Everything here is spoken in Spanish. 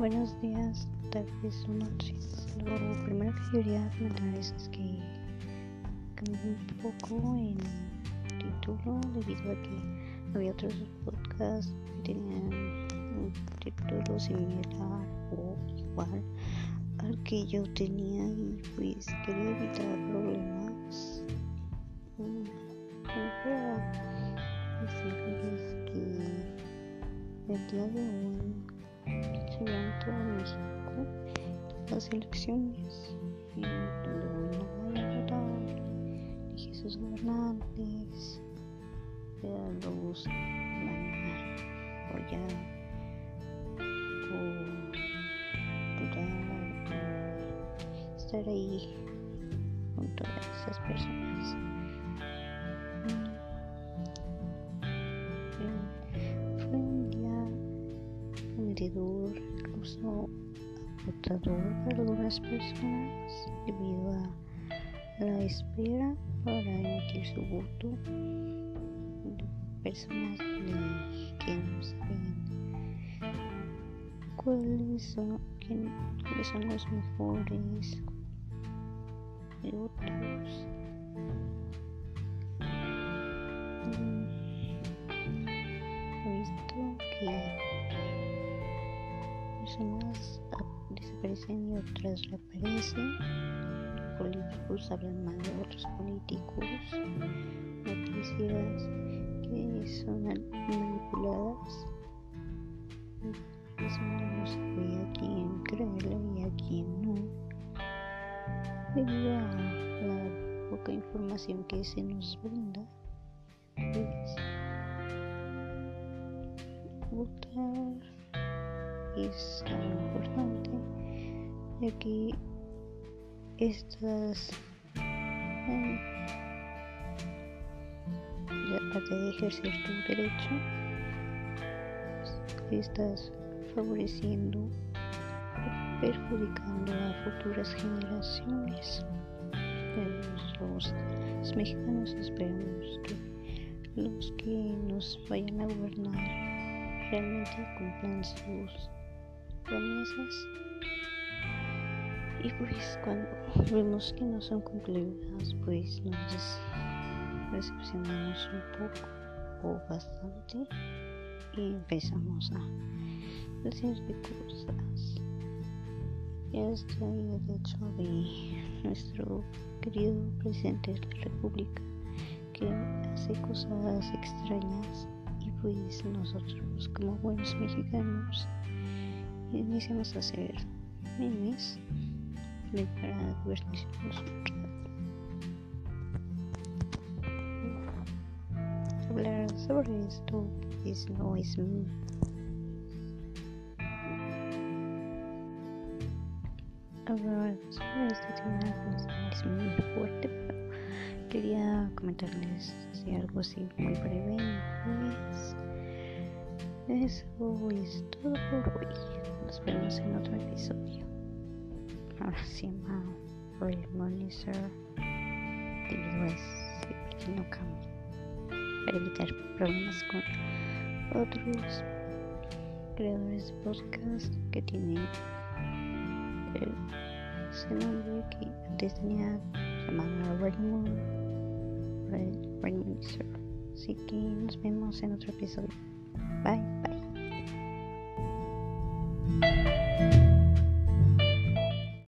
Buenos días, tardes noches. Lo primero que quería comentarles es que cambié un poco el título debido a que había otros podcasts que tenían un título similar o igual al que yo tenía y pues quería evitar problemas. Mm, decirles que el día de hoy vean todo México las elecciones votar y Jesús gobernantes los van a apoyar o dudar o estar ahí junto a esas personas incluso agotador para algunas personas debido a la espera para emitir su voto personas que no saben cuáles son, quién, cuáles son los mejores y otros mm, visto que desaparecen y otras reaparecen. Políticos hablan mal de otros políticos. Noticias que son manipuladas. Eso no sabe a quién creerle y a quién no. Debido a la poca información que se nos brinda pues votar es algo importante ya que estas eh, aparte de ejercer tu derecho estás favoreciendo o perjudicando a futuras generaciones. Los, los mexicanos esperamos que los que nos vayan a gobernar realmente cumplan sus promesas y pues cuando vemos que no son cumplidas pues nos decepcionamos un poco o bastante y empezamos a decir de cosas ya estoy el hecho de nuestro querido presidente de la república que hace cosas extrañas y pues nosotros como buenos mexicanos iniciamos a hacer memes para divertirnos un rato hablar sobre esto pues no es hablar sobre este tema es muy fuerte pero quería comentarles así algo así muy breve pues. Eso es todo por hoy. Nos vemos en otro episodio se llama Real Monitor debido a ese pequeño cambio. Para evitar problemas con otros creadores de podcast que tienen el, ese que antes tenía llamado Raymond. Red Así que nos vemos en otro episodio.